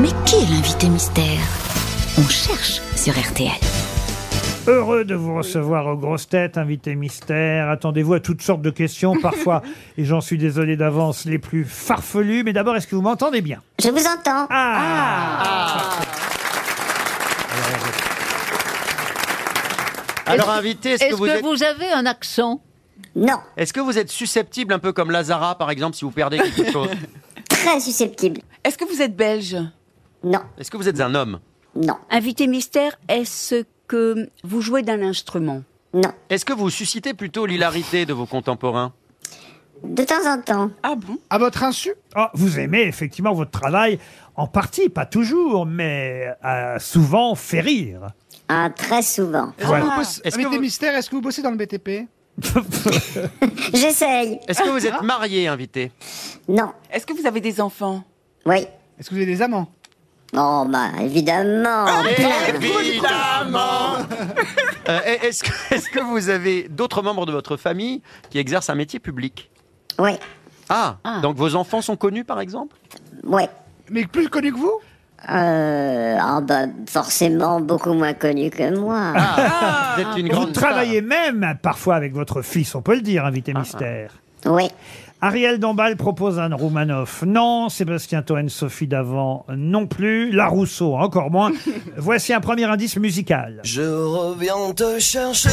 Mais qui est l'invité mystère? On cherche sur RTL. Heureux de vous recevoir aux grosses têtes, invité mystère. Attendez-vous à toutes sortes de questions, parfois, et j'en suis désolé d'avance, les plus farfelues. Mais d'abord, est-ce que vous m'entendez bien? Je vous entends. Ah, Alors invité, est-ce que, Est-ce vous que êtes, vous avez un accent? Non, est-ce que vous êtes susceptible un peu comme Lazara par exemple si vous perdez quelque chose? Très susceptible. Est-ce que vous êtes belge? Non, Est-ce que vous êtes un homme? Non, Invité mystère, est-ce que vous jouez d'un instrument? Non. Est-ce que vous suscitez plutôt l'hilarité de vos contemporains? De temps en temps. Ah bon? À votre insu? Oh, vous aimez effectivement votre travail, en partie, pas toujours, mais euh, souvent fait rire. Ah, très souvent. Est-ce Voilà. que vous bossez, Est-ce que invité vous- mystère, est-ce que vous bossez dans le BTP J'essaye. Est-ce que vous êtes marié invité? Non, Est-ce que vous avez des enfants? Oui. Est-ce que vous avez des amants? Oh, bah, évidemment. Évidemment Euh, Est-ce que, est-ce que vous avez d'autres membres de votre famille qui exercent un métier public Oui, ah, donc vos enfants sont connus par exemple oui. Mais plus connu que vous? Euh, ah, bah, forcément beaucoup moins connu que moi. Vous êtes une Vous grande travaillez même parfois avec votre fils, on peut le dire, invité mystère. Oui. Ariel Dombal propose Anne Roumanoff. Non. Sébastien Toen, Sophie Davant, non plus. La Rousseau, encore moins. Voici un premier indice musical. Je reviens te chercher.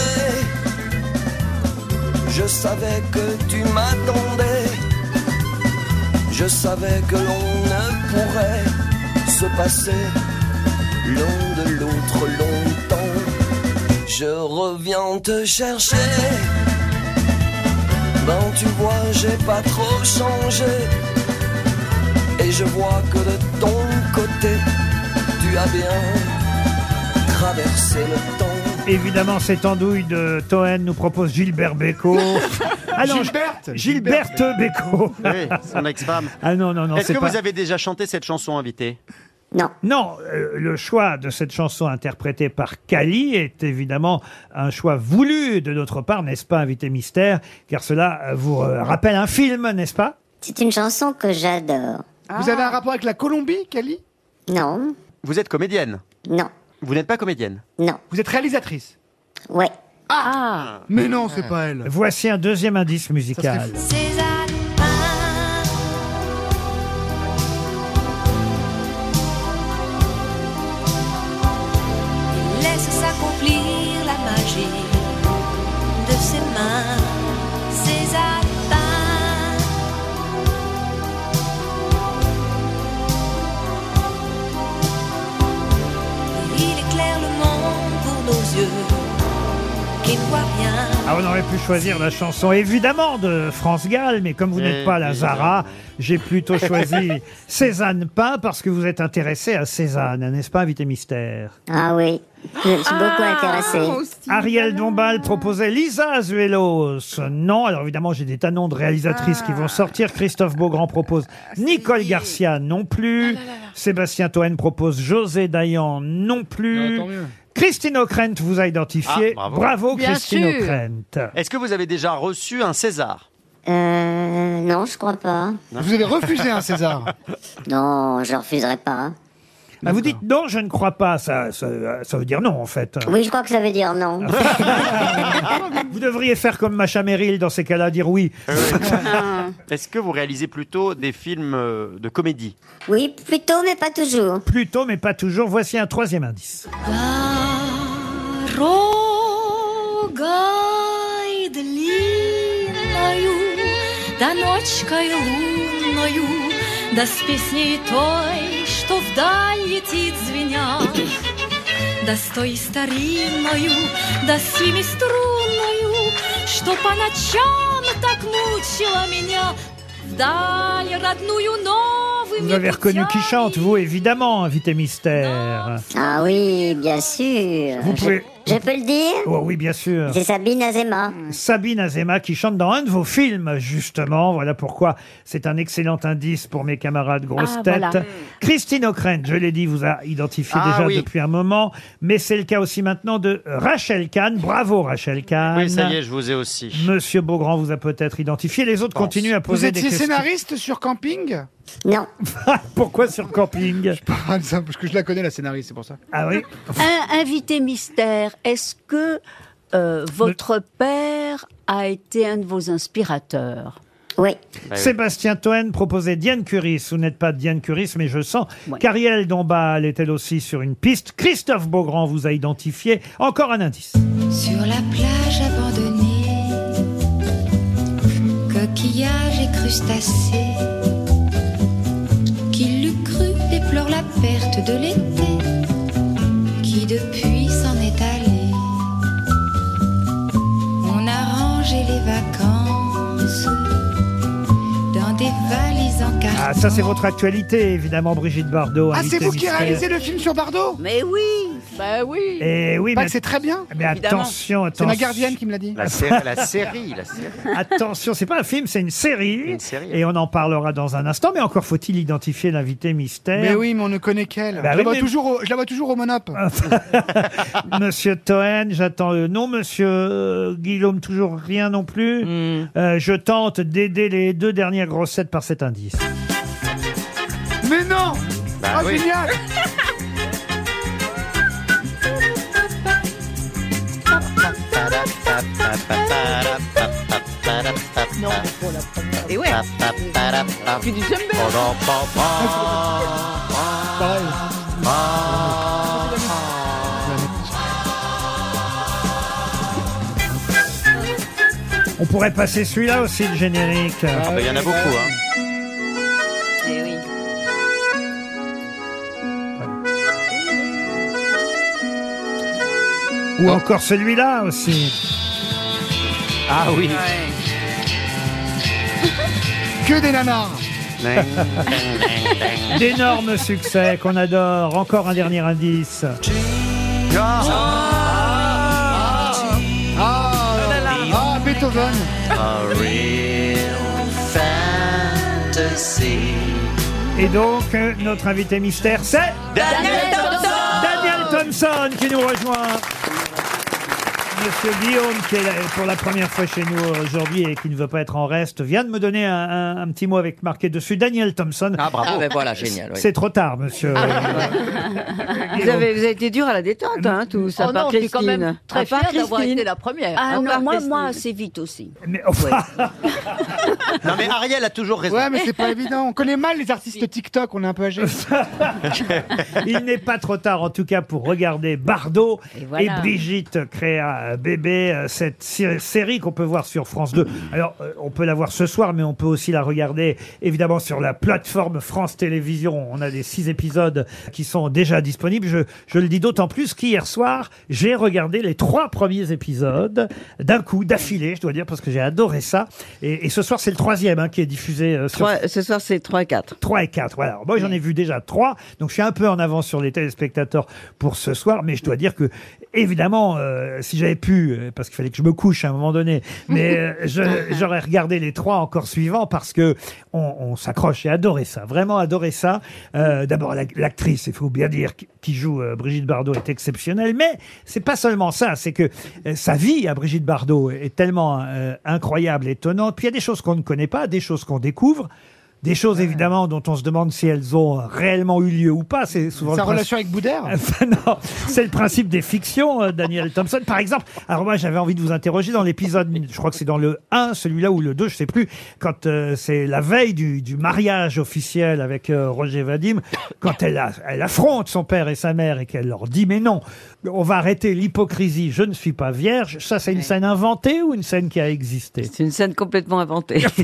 Je savais que tu m'attendais. Je savais que l'on ne pourrait se passer l'un de l'autre longtemps. Je reviens te chercher. Ben tu vois, j'ai pas trop changé. Et je vois que de ton côté, tu as bien traversé le temps. Évidemment, cette andouille de Toen nous propose Gilbert Bécaud. Ah non, Gilberte Gilberte Bécaud. Oui, son ex-femme. Ah non, non, non, Est-ce c'est que pas... vous avez déjà chanté cette chanson invité Non. Non, euh, le choix de cette chanson interprétée par Kali est évidemment un choix voulu de notre part, n'est-ce pas, invité mystère? Car cela euh, vous euh, rappelle un film, n'est-ce pas? C'est une chanson que j'adore. Vous avez un rapport avec la Colombie, Kali? Non, Vous êtes comédienne? Non, Vous n'êtes pas comédienne? Non. Vous êtes réalisatrice? Ouais. Mais non, c'est pas elle. Voici un deuxième indice musical. Ah, on aurait pu choisir la chanson évidemment de France Gall, mais comme vous n'êtes pas la Zara, j'ai plutôt choisi Cézanne Pain parce que vous êtes intéressé à Cézanne, n'est-ce pas, invité mystère? Ah oui, je me suis beaucoup intéressée. Ariel Dombal proposait Lisa Azuelos. Non, alors évidemment, j'ai des tanons de réalisatrices qui vont sortir. Christophe Beaugrand propose Nicole Garcia non plus. Sébastien Toen propose José Dayan non plus. tant mieux. Christine O'Krent vous a identifié. Ah, bravo. Bien Christine sûr. O'Krent. Est-ce que vous avez déjà reçu un César Euh, non, je crois pas. Vous avez refusé un César. Non, je refuserai pas. Ah, vous dites non, je ne crois pas. Ça, ça, ça veut dire non, en fait. Oui, je crois que ça veut dire non. Vous devriez faire comme Macha Merrill dans ces cas-là, dire oui. Est-ce que vous réalisez plutôt des films euh, de comédie Oui, plutôt, mais pas toujours. Plutôt, mais pas toujours. Voici un troisième indice. Дорогой длинною, да ночкой лунною, да с песней той, что вдаль летит звеня, да с той старинною, да с семиструнною, что по ночам так мучила меня, вдаль родную новыми Vous avez reconnu qui путями. chante, vous, évidemment, invité mystère. Ah oui, bien sûr. Vous pouvez- je, peux le dire Oh oui, bien sûr. C'est Sabine Azema. Sabine Azema qui chante dans un de vos films, justement. Voilà pourquoi c'est un excellent indice pour mes camarades grosses Ah, têtes. voilà. Christine O'Krent, je l'ai dit, vous a identifié Ah, déjà oui. depuis un moment. Mais c'est le cas aussi maintenant de Rachel Kahn. Bravo, Rachel Kahn. Oui, ça y est, je vous ai aussi. Monsieur Beaugrand vous a peut-être identifié. Les autres continuent à Vous poser des étiez questions. scénariste sur camping? Non. Pourquoi sur camping Ah, ça, Parce que je la connais, la scénariste, c'est pour ça. Ah oui Un invité mystère, est-ce que euh, votre père a été un de vos inspirateurs? Oui. Sébastien Toen proposait Diane Curis. Vous n'êtes pas Diane Curis, mais je sens qu'Ariel Dombal est elle aussi sur une piste. Christophe Beaugrand vous a identifié. Encore un indice. Sur la plage abandonnée, coquillages et crustacés, depuis s'en est allé. On a rangé les vacances dans des valises en carton. Ah, ça c'est votre actualité, évidemment, Brigitte Bardot. Ah, c'est invitée vous qui mystère. réalisez le film sur Bardot? Mais oui Bah oui. Et oui, Pas mais, c'est très bien. mais attention, C'est ma attention. gardienne qui me l'a dit. La, série, la série, la série. Attention, c'est pas un film, c'est une série. Une série. Et on en parlera dans un instant. Mais encore faut-il identifier l'invité mystère. Mais oui, mais on ne connaît qu'elle. Bah je, oui, la vois mais- toujours au- je la vois toujours au Monop. Monsieur Toen, j'attends le nom. Monsieur euh, Guillaume, toujours rien non plus. Hmm. Euh, je tente d'aider les deux dernières grossettes par cet indice. Mais non Bah Ah, oui. génial Et ouais. J'aime bien. Pareil. On pourrait passer celui-là aussi, le générique. Ah bah, Il y en a beaucoup. Hein. Ou encore celui-là aussi. Ah oui. Que des nanars D'énormes succès qu'on adore. Encore un dernier indice. Ah, ah, Beethoven A real fantasy. Et donc, notre invité mystère, c'est Daniel Daniel Thompson qui nous rejoint. Monsieur Guillaume, qui est là pour la première fois chez nous aujourd'hui et qui ne veut pas être en reste, vient de me donner un, un- un petit mot avec marqué dessus Daniel Thompson. Ah bravo. Ah ben voilà, génial. oui. C'est trop tard, monsieur. Ah. Vous avez, vous avez été dur à la détente, hein, tous, à Oh part non, je suis quand Christine. même très À part fière d'avoir Christine. été la première. Ah À non, part moi, Christine. moi, c'est vite aussi. Mais enfin, Non mais Ariel a toujours raison. Ouais, mais c'est pas évident. On connaît mal les artistes TikTok, on est un peu âgés. il n'est pas trop tard en tout cas pour regarder Bardot Et et, voilà. Brigitte créa bébé, euh, cette sé- série qu'on peut voir sur France 2. Alors, euh, on peut la voir ce soir, mais on peut aussi la regarder évidemment sur la plateforme France Télévisions. On a des six épisodes qui sont déjà disponibles. Je, je le dis d'autant plus qu'hier soir, j'ai regardé les trois premiers épisodes d'un coup, d'affilée, je dois dire, parce que j'ai adoré ça. Et, et ce soir, c'est le troisième hein, qui est diffusé euh, sur Trois- ce soir, c'est 3 et 4. 3 et 4. Voilà. Alors, moi, j'en ai vu déjà 3. Donc, je suis un peu en avance sur les téléspectateurs pour ce soir. Mais je dois dire que, évidemment, euh, si j'avais pu, euh, parce qu'il fallait que je me couche à un moment donné, mais euh, j'aurais regardé les trois encore suivants parce que on, on s'accroche. J'ai adoré ça. Vraiment adoré ça. Euh, D'abord, la- l'actrice, il faut bien dire, qui- joue euh, Brigitte Bardot est exceptionnelle. Mais c'est pas seulement ça. C'est que euh, sa vie à Brigitte Bardot est tellement incroyable, étonnante. Puis il y a des choses qu'on ne connaît pas, des choses qu'on découvre. Des choses évidemment dont on se demande si elles ont réellement eu lieu ou pas. C'est souvent Sa le principe- relation avec Boudère Enfin, non, c'est le principe des fictions, euh, Daniel Thompson. Par exemple, alors moi j'avais envie de vous interroger dans l'épisode, je crois que c'est dans le 1, celui-là ou le 2, je sais plus, quand euh, c'est la veille du, du mariage officiel avec euh, Roger Vadim, quand elle, a- elle affronte son père et sa mère et qu'elle leur dit mais non, on va arrêter l'hypocrisie, je ne suis pas vierge. Ça c'est une scène inventée ou une scène qui a existé? C'est une scène complètement inventée.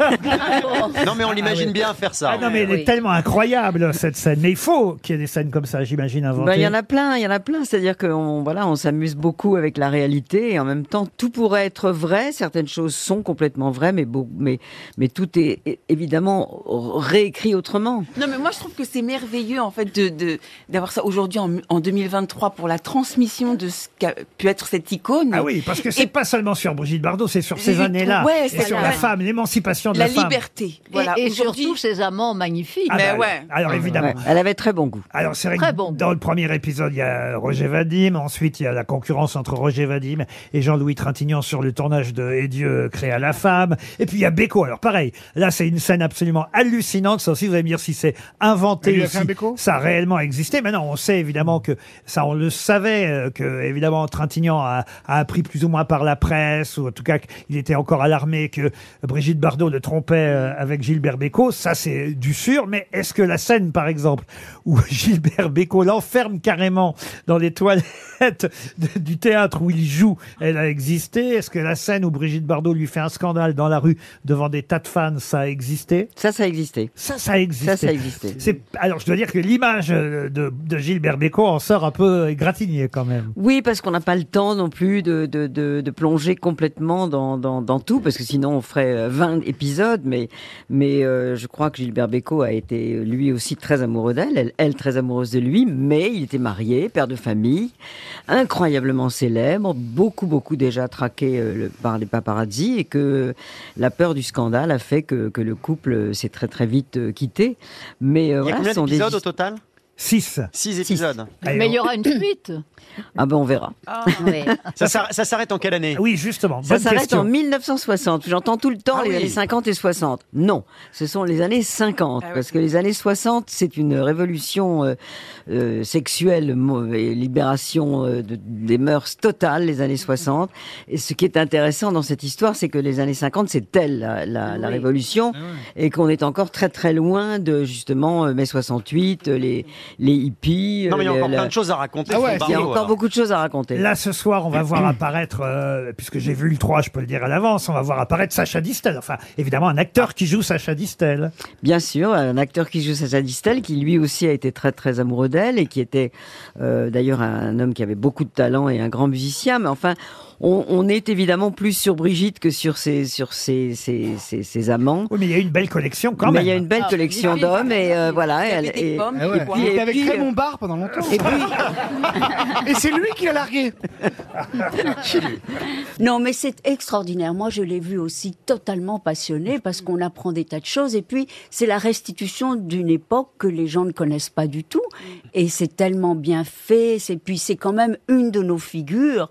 Non mais on l'imagine bien faire ça. Ah non mais elle est oui. tellement incroyable cette scène. Mais il faut qu'il y ait des scènes comme ça, j'imagine, inventées. Ben, Il y en a plein, il y en a plein. C'est-à-dire qu'on voilà, on s'amuse beaucoup avec la réalité et en même temps, tout pourrait être vrai. Certaines choses sont complètement vraies, mais, beau- mais, mais tout est é- évidemment réécrit autrement. Non, mais moi, je trouve que c'est merveilleux, en fait, de, de, d'avoir ça aujourd'hui en, en 2023 pour la transmission de ce qu'a pu être cette icône. Ah oui, parce que c'est Et- pas seulement sur Brigitte Bardot, c'est sur ces années-là. ouais, et c'est sur la- la femme, l'émancipation de La la, femme. liberté. Voilà. et Aujourd'hui, surtout ses amants magnifiques. Ah bah, Alors évidemment. Ouais, elle avait très bon goût. Alors c'est vrai Très que bon. dans le premier épisode, il y a Roger Vadim, ensuite il y a la concurrence entre Roger Vadim et Jean-Louis Trintignant sur le tournage de Et Dieu créa la femme. Et puis il y a Beko. Alors pareil, là c'est une scène absolument hallucinante. Ça aussi, vous allez me dire si c'est inventé, lui a si Beko? ça a réellement existé. Mais non, on sait évidemment que ça, on le savait, euh, que évidemment Trintignant a, a appris plus ou moins par la presse, ou en tout cas qu'il était encore alarmé que Brigitte Bardot le trompait euh, avec Gilbert Bécaud. Ça c'est du sûr. Mais est-ce que la scène, par exemple, où Gilbert Bécaud l'enferme carrément dans les toilettes de- du théâtre où il joue, elle a existé Est-ce que la scène où Brigitte Bardot lui fait un scandale dans la rue devant des tas de fans, ça a existé? Ça, ça a existé. Ça, ça a existé. Ça, ça a existé. C'est alors je dois dire que l'image euh, de, de Gilbert Bécaud en sort un peu égratignée quand même. Oui, parce qu'on n'a pas le temps non plus de, de, de, de plonger complètement dans, dans, dans tout, parce que sinon on ferait euh, 20 épisodes, mais, mais euh, je crois que Gilbert Bécaud a été euh, lui aussi très amoureux d'elle, elle, elle très amoureuse de lui, mais il était marié, père de famille, incroyablement célèbre, beaucoup, beaucoup déjà traqué euh, par les paparazzi, et que la peur du scandale a fait que, que le couple s'est très très vite euh, quitté. Mais euh, Il y a voilà, combien sont des d'épisodes au total? 6. 6 épisodes. Mais il y aura une suite. Ah ben on verra. Oui. Ça, s'arr- ça s'arrête en quelle année? Oui, justement. Ça bonne s'arrête question. en 1960. J'entends tout le temps Ah les oui. années 50 et 60. Non, ce sont les années 50. Parce que les années 60, c'est une révolution euh, euh, sexuelle mo- et libération euh, de- des mœurs totales, les années 60. Et ce qui est intéressant dans cette histoire, c'est que les années 50, c'est elle, la, la- la Oui. révolution, et qu'on est encore très très loin de justement euh, mai 68, euh, les, les hippies. Non, mais il y a encore la- plein de choses à raconter. Ah ouais, Il y a encore alors. beaucoup de choses à raconter. Là, ce soir, on va voir apparaître, euh, puisque j'ai vu le 3, je peux le dire à l'avance, on va voir apparaître Sacha Distel. Enfin, évidemment, un acteur qui joue Sacha Distel. Bien sûr, un acteur qui joue Sacha Distel, qui lui aussi a été très très amoureux d'elle et qui était euh, d'ailleurs un homme qui avait beaucoup de talent et un grand musicien. Mais enfin, on, on est évidemment plus sur Brigitte que sur ses sur ses, ses, ses- ses amants. Oui, mais il y a une belle collection quand mais même. il y a une belle Ah, collection d'hommes et euh, voilà. Il y avait elle- et, pommes, Ah ouais. Et avec puis, Raymond Barre pendant longtemps. et puis, Et c'est lui qui l'a largué. Non, mais c'est extraordinaire. Moi, je l'ai vu aussi totalement passionné parce qu'on apprend des tas de choses. Et puis, c'est la restitution d'une époque que les gens ne connaissent pas du tout. Et c'est tellement bien fait. C'est puis c'est quand même une de nos figures.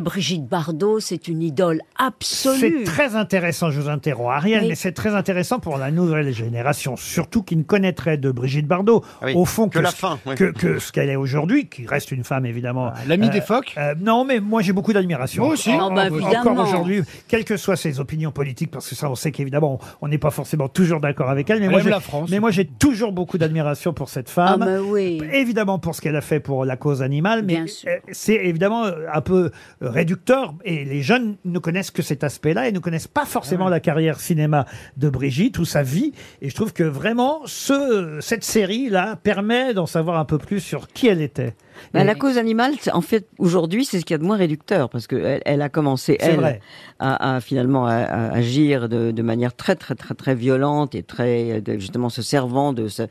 Brigitte Bardot, c'est une idole C'est absolue. très intéressant, je vous interromps Ariel, Oui. mais c'est très intéressant pour la nouvelle génération, surtout qui ne connaîtrait de Brigitte Bardot, Ah oui, au fond, que la fin, oui. que, que ce qu'elle est aujourd'hui, qui reste une femme évidemment. L'ami Euh, des phoques. euh, non, mais moi j'ai beaucoup d'admiration. Moi aussi. En- Ah bah, évidemment. encore aujourd'hui, quelles que soient ses opinions politiques, parce que ça on sait qu'évidemment on on n'est pas forcément toujours d'accord avec elle, mais Elle moi aime j'ai- la France. mais moi j'ai toujours beaucoup d'admiration pour cette Ah, femme. mais oui. Évidemment pour ce qu'elle a fait pour la cause animale, mais Bien sûr. euh, c'est évidemment euh, un peu euh, réducteur et les jeunes ne connaissent que cet aspect-là et ne connaissent pas forcément la carrière cinéma de Brigitte ou sa vie. Et je trouve que vraiment ce, cette série-là permet d'en savoir un peu plus sur qui elle était. La cause animale, en fait, aujourd'hui, c'est ce qu'il y a de moins réducteur parce que elle, a commencé elle à, à finalement à, à agir de, de manière très très très très violente et très justement se servant de sa,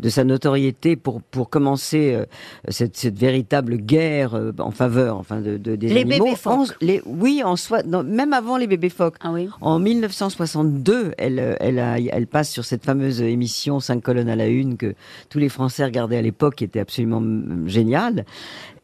de sa notoriété pour pour commencer euh, cette, cette véritable guerre euh, en faveur enfin de, de- des Les animaux. bébés phoques. En- les, oui, en soi, non, même avant les bébés phoques. Ah oui. En 1962, elle, elle, a- elle passe sur cette fameuse émission 5 colonnes à la une que tous les Français regardaient à l'époque, qui était absolument mm, géniale.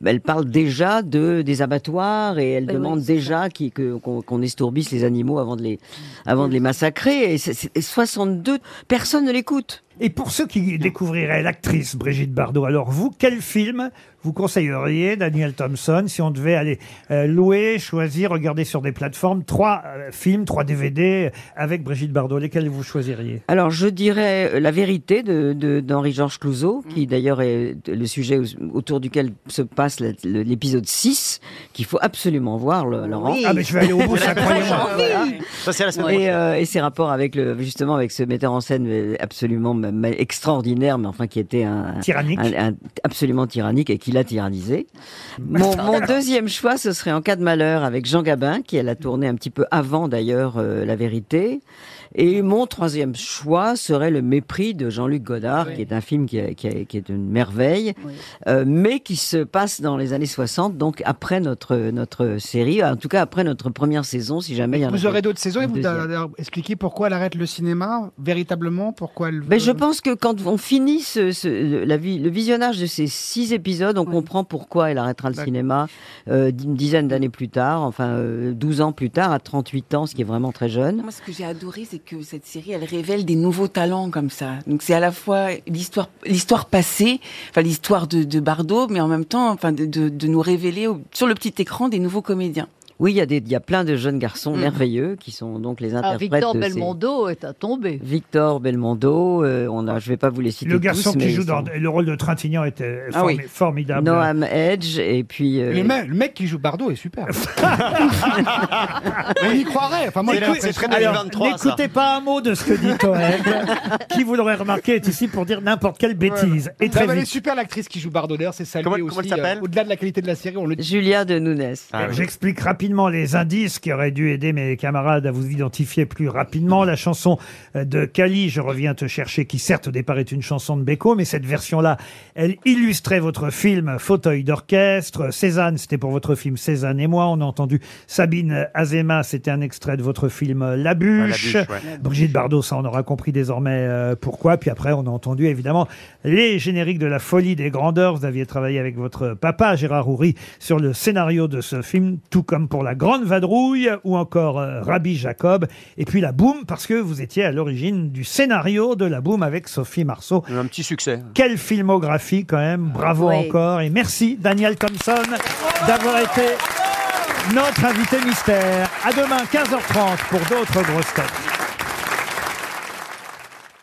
Elle parle déjà de des abattoirs et elle Oui, demande oui, déjà qu'on estourbisse les animaux avant de les avant de les massacrer. Et, c'est- c'est- et 62, personne ne l'écoute. Et pour ceux qui découvriraient l'actrice Brigitte Bardot, alors vous, quel film vous conseilleriez, Daniel Thompson, si on devait aller euh, louer, choisir, regarder sur des plateformes trois euh, films, trois DVD avec Brigitte Bardot? Lesquels vous choisiriez? Alors je dirais euh, la vérité de de- d'Henri-Georges Clouzot, qui d'ailleurs est le sujet au- autour duquel se passe l'épisode 6, qu'il faut absolument voir, le- Laurent. Oui. Ah mais je vais aller au bout, c'est incroyable. Ça, c'est la semaine Et, prochaine. euh, et ses rapports avec le justement avec ce metteur en scène absolument extraordinaire, mais enfin qui était un, Tyrannique. un- un- absolument tyrannique et qui l'a tyrannisé. Mon, mon deuxième choix, ce serait En cas de malheur avec Jean Gabin, qui elle a tourné un petit peu avant d'ailleurs euh, La Vérité. Et mon troisième choix serait Le Mépris de Jean-Luc Godard, qui est un film qui, est- qui est- qui est une merveille, euh, mais qui se passe dans les années 60, donc après notre, notre série, en tout cas après notre première saison, si jamais il y en a Vous aurez d'autres saisons et vous expliquer pourquoi elle arrête le cinéma véritablement, pourquoi elle. Ben, je pense que quand on finit ce, ce- la vie, le visionnage de ces six épisodes, on comprend pourquoi elle arrêtera le cinéma euh, une dizaine d'années plus tard, enfin euh, 12 ans plus tard, à 38 ans, ce qui est vraiment très jeune. Moi, ce que j'ai adoré, c'est que cette série, elle révèle des nouveaux talents comme ça. Donc, c'est à la fois l'histoire, l'histoire passée, enfin l'histoire de, de Bardot, mais en même temps, de, nous révéler sur le petit écran des nouveaux comédiens. Oui, il y, a des- il y a plein de jeunes garçons Mm. merveilleux qui sont donc les Ah, interprètes Victor de ces- Belmondo est à tomber. Victor Belmondo, euh, on a, je vais pas vous les citer Le garçon tous, qui joue dans sont- le rôle de Trintignant était Ah oui. formidable. Noam Edge et puis euh, Le, mec, le mec qui joue Bardot est super. On y croirait. Enfin, moi, C'est très Alors, 2023, ça. n'écoutez pas un mot de ce que dit Toen, qui, vous l'aurez remarqué, est ici pour dire n'importe quelle bêtise. Et Non, très elle est vite. super l'actrice qui joue Bardot. D'ailleurs, c'est salué aussi. comment elle s'appelle euh, Au-delà de la qualité de la série, on le dit. Julia de Nunes. Ah. J'explique rapidement les indices qui auraient dû aider mes camarades à vous identifier plus rapidement. La chanson euh, de Kali, Je reviens te chercher, qui certes au départ est une chanson de Beko, mais cette version-là, elle illustrait votre film Fauteuil d'orchestre. Cézanne, c'était pour votre film Cézanne et moi. On a entendu Sabine Azema, c'était un extrait de votre film La Bûche. Ouais, La Bûche, ouais. Brigitte Bardot, ça on aura compris désormais euh, pourquoi. Puis après, on a entendu évidemment les génériques de la folie des grandeurs. Vous aviez travaillé avec votre papa, Gérard Houry, sur le scénario de ce film, tout comme pour La Grande Vadrouille ou encore euh, Rabbi Jacob. Et puis La Boum, parce que vous étiez à l'origine du scénario de La Boum avec Sophie Marceau. Un petit succès. Quelle filmographie quand même, bravo Oui. encore et merci Daniel Thompson d'avoir été notre invité mystère. À demain 15h30 pour d'autres grosses têtes.